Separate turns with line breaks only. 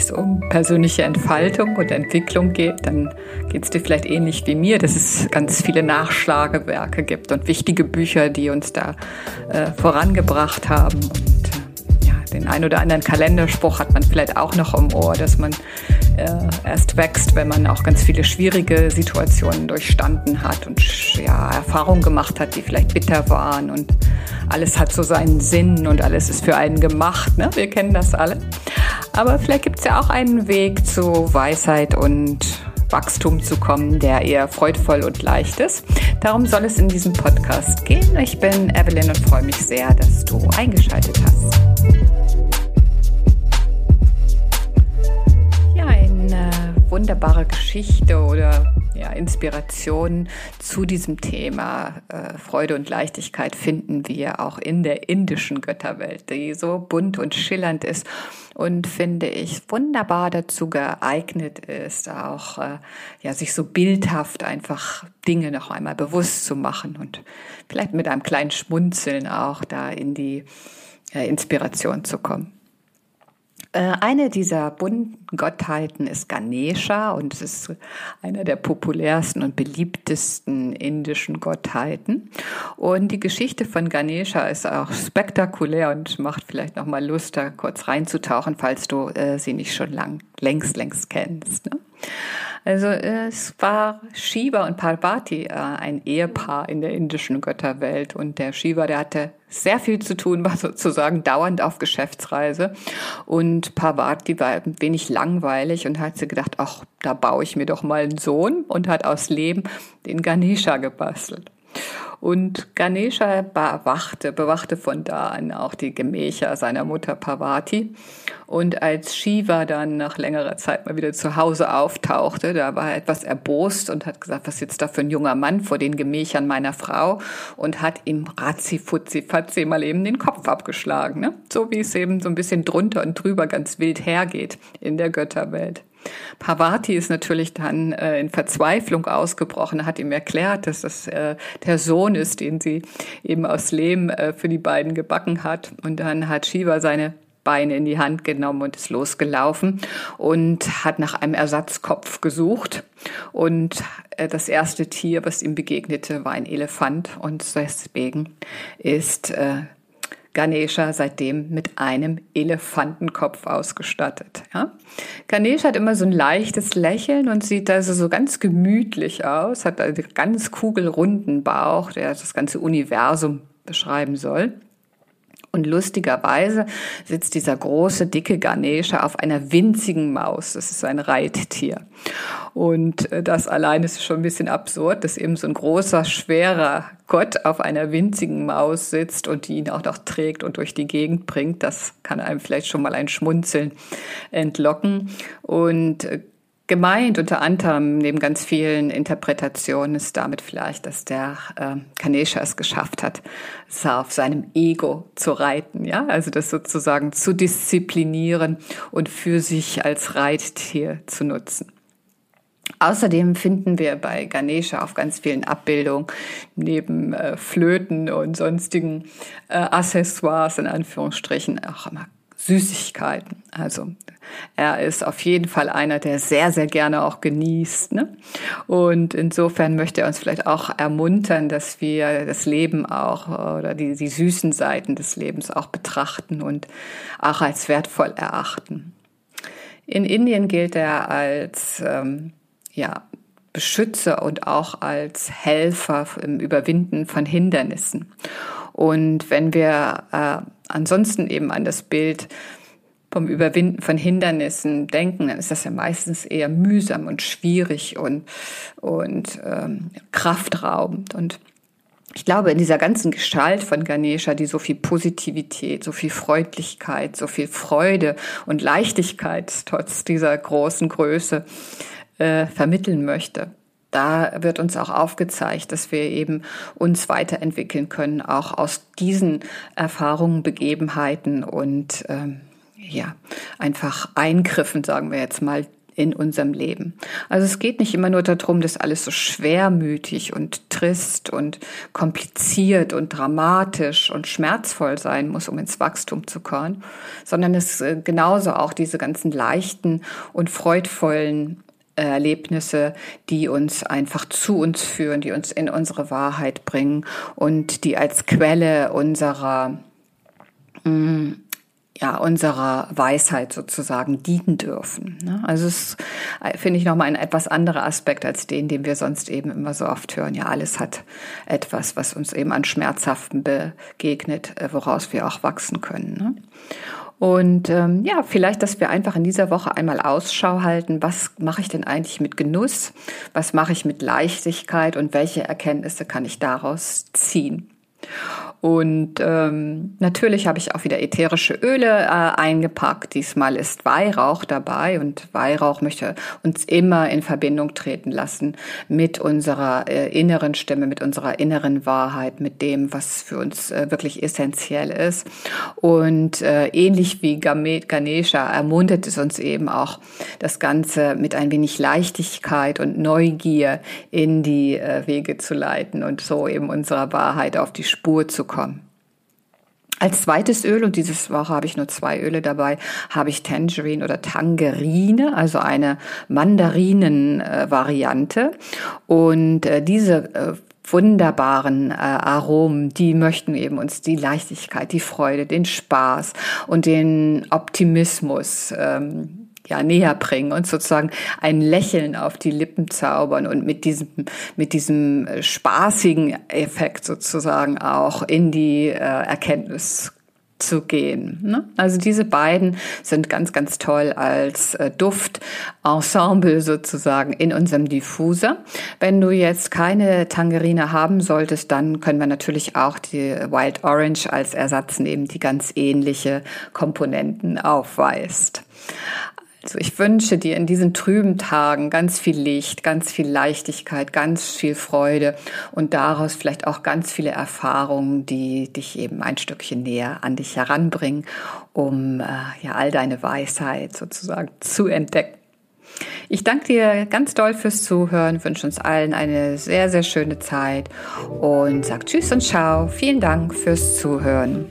es um persönliche Entfaltung und Entwicklung geht, dann geht es dir vielleicht ähnlich wie mir, dass es ganz viele Nachschlagewerke gibt und wichtige Bücher, die uns da äh, vorangebracht haben. Und äh, den ein oder anderen Kalenderspruch hat man vielleicht auch noch im Ohr, dass man äh, erst wächst, wenn man auch ganz viele schwierige Situationen durchstanden hat und ja, Erfahrungen gemacht hat, die vielleicht bitter waren und alles hat so seinen Sinn und alles ist für einen gemacht. Ne? Wir kennen das alle. Aber vielleicht gibt es ja auch einen Weg zu Weisheit und Wachstum zu kommen, der eher freudvoll und leicht ist. Darum soll es in diesem Podcast gehen. Ich bin Evelyn und freue mich sehr, dass du eingeschaltet hast. Ja, eine wunderbare Geschichte oder ja, Inspiration zu diesem Thema äh, Freude und Leichtigkeit finden wir auch in der indischen Götterwelt, die so bunt und schillernd ist und finde ich wunderbar dazu geeignet ist, auch äh, ja sich so bildhaft einfach Dinge noch einmal bewusst zu machen und vielleicht mit einem kleinen Schmunzeln auch da in die äh, Inspiration zu kommen. Äh, eine dieser bunten Gottheiten ist Ganesha und es ist einer der populärsten und beliebtesten indischen Gottheiten. Und die Geschichte von Ganesha ist auch spektakulär und macht vielleicht noch mal Lust, da kurz reinzutauchen, falls du äh, sie nicht schon lang, längst, längst kennst. Ne? Also es war Shiva und Parvati, äh, ein Ehepaar in der indischen Götterwelt. Und der Shiva, der hatte sehr viel zu tun, war sozusagen dauernd auf Geschäftsreise. Und Parvati war ein wenig langweilig und hat sie gedacht, ach, da baue ich mir doch mal einen Sohn und hat aus Leben den Ganesha gebastelt. Und Ganesha bewachte, bewachte von da an auch die Gemächer seiner Mutter Parvati. Und als Shiva dann nach längerer Zeit mal wieder zu Hause auftauchte, da war er etwas erbost und hat gesagt, was sitzt da für ein junger Mann vor den Gemächern meiner Frau und hat ihm ratzi futzi fatzi mal eben den Kopf abgeschlagen. Ne? So wie es eben so ein bisschen drunter und drüber ganz wild hergeht in der Götterwelt. Parvati ist natürlich dann äh, in Verzweiflung ausgebrochen, hat ihm erklärt, dass das äh, der Sohn ist, den sie eben aus Lehm äh, für die beiden gebacken hat. Und dann hat Shiva seine Beine in die Hand genommen und ist losgelaufen und hat nach einem Ersatzkopf gesucht. Und äh, das erste Tier, was ihm begegnete, war ein Elefant. Und deswegen ist äh, Ganesha seitdem mit einem Elefantenkopf ausgestattet. Ja? Ganesha hat immer so ein leichtes Lächeln und sieht also so ganz gemütlich aus, hat einen ganz kugelrunden Bauch, der das ganze Universum beschreiben soll. Und lustigerweise sitzt dieser große, dicke Ganesha auf einer winzigen Maus. Das ist ein Reittier. Und äh, das allein ist schon ein bisschen absurd, dass eben so ein großer, schwerer Gott auf einer winzigen Maus sitzt und die ihn auch noch trägt und durch die Gegend bringt. Das kann einem vielleicht schon mal ein Schmunzeln entlocken. Und äh, Gemeint unter anderem neben ganz vielen Interpretationen ist damit vielleicht, dass der äh, Kanesha es geschafft hat, auf seinem Ego zu reiten, ja, also das sozusagen zu disziplinieren und für sich als Reittier zu nutzen. Außerdem finden wir bei Ganesha auf ganz vielen Abbildungen neben äh, Flöten und sonstigen äh, Accessoires in Anführungsstrichen auch immer Süßigkeiten. Also er ist auf jeden Fall einer, der sehr, sehr gerne auch genießt. Ne? Und insofern möchte er uns vielleicht auch ermuntern, dass wir das Leben auch oder die, die süßen Seiten des Lebens auch betrachten und auch als wertvoll erachten. In Indien gilt er als ähm, ja, Beschützer und auch als Helfer im Überwinden von Hindernissen. Und wenn wir äh, ansonsten eben an das Bild vom Überwinden von Hindernissen denken, dann ist das ja meistens eher mühsam und schwierig und, und ähm, kraftraubend. Und ich glaube, in dieser ganzen Gestalt von Ganesha, die so viel Positivität, so viel Freundlichkeit, so viel Freude und Leichtigkeit trotz dieser großen Größe äh, vermitteln möchte, da wird uns auch aufgezeigt, dass wir eben uns weiterentwickeln können, auch aus diesen Erfahrungen, Begebenheiten und ähm, ja, einfach Eingriffen, sagen wir jetzt mal, in unserem Leben. Also es geht nicht immer nur darum, dass alles so schwermütig und trist und kompliziert und dramatisch und schmerzvoll sein muss, um ins Wachstum zu kommen, sondern es äh, genauso auch diese ganzen leichten und freudvollen Erlebnisse, die uns einfach zu uns führen, die uns in unsere Wahrheit bringen und die als Quelle unserer mm, ja, unserer Weisheit sozusagen dienen dürfen. Ne? Also es äh, finde ich nochmal ein etwas anderer Aspekt als den, den wir sonst eben immer so oft hören. Ja, alles hat etwas, was uns eben an Schmerzhaften begegnet, äh, woraus wir auch wachsen können. Ne? Und ähm, ja, vielleicht, dass wir einfach in dieser Woche einmal Ausschau halten, was mache ich denn eigentlich mit Genuss, was mache ich mit Leichtigkeit? Und welche Erkenntnisse kann ich daraus ziehen. Und ähm, natürlich habe ich auch wieder ätherische Öle äh, eingepackt. Diesmal ist Weihrauch dabei und Weihrauch möchte uns immer in Verbindung treten lassen mit unserer äh, inneren Stimme, mit unserer inneren Wahrheit, mit dem, was für uns äh, wirklich essentiell ist. Und äh, ähnlich wie Ganesha ermuntert es uns eben auch, das Ganze mit ein wenig Leichtigkeit und Neugier in die äh, Wege zu leiten und so eben unserer Wahrheit auf die Spur zu kommen. Als zweites Öl, und dieses Woche habe ich nur zwei Öle dabei, habe ich Tangerine oder Tangerine, also eine Mandarinen-Variante. Und äh, diese äh, wunderbaren äh, Aromen, die möchten eben uns die Leichtigkeit, die Freude, den Spaß und den Optimismus ähm, ja, näher bringen und sozusagen ein Lächeln auf die Lippen zaubern und mit diesem, mit diesem äh, spaßigen Effekt sozusagen auch in die äh, Erkenntnis zu gehen. Ne? Also diese beiden sind ganz, ganz toll als äh, Duftensemble sozusagen in unserem Diffuser. Wenn du jetzt keine Tangerine haben solltest, dann können wir natürlich auch die Wild Orange als Ersatz nehmen, die ganz ähnliche Komponenten aufweist. Also ich wünsche dir in diesen trüben Tagen ganz viel Licht, ganz viel Leichtigkeit, ganz viel Freude und daraus vielleicht auch ganz viele Erfahrungen, die dich eben ein Stückchen näher an dich heranbringen, um äh, ja all deine Weisheit sozusagen zu entdecken. Ich danke dir ganz doll fürs Zuhören, wünsche uns allen eine sehr, sehr schöne Zeit und sag Tschüss und Ciao. Vielen Dank fürs Zuhören.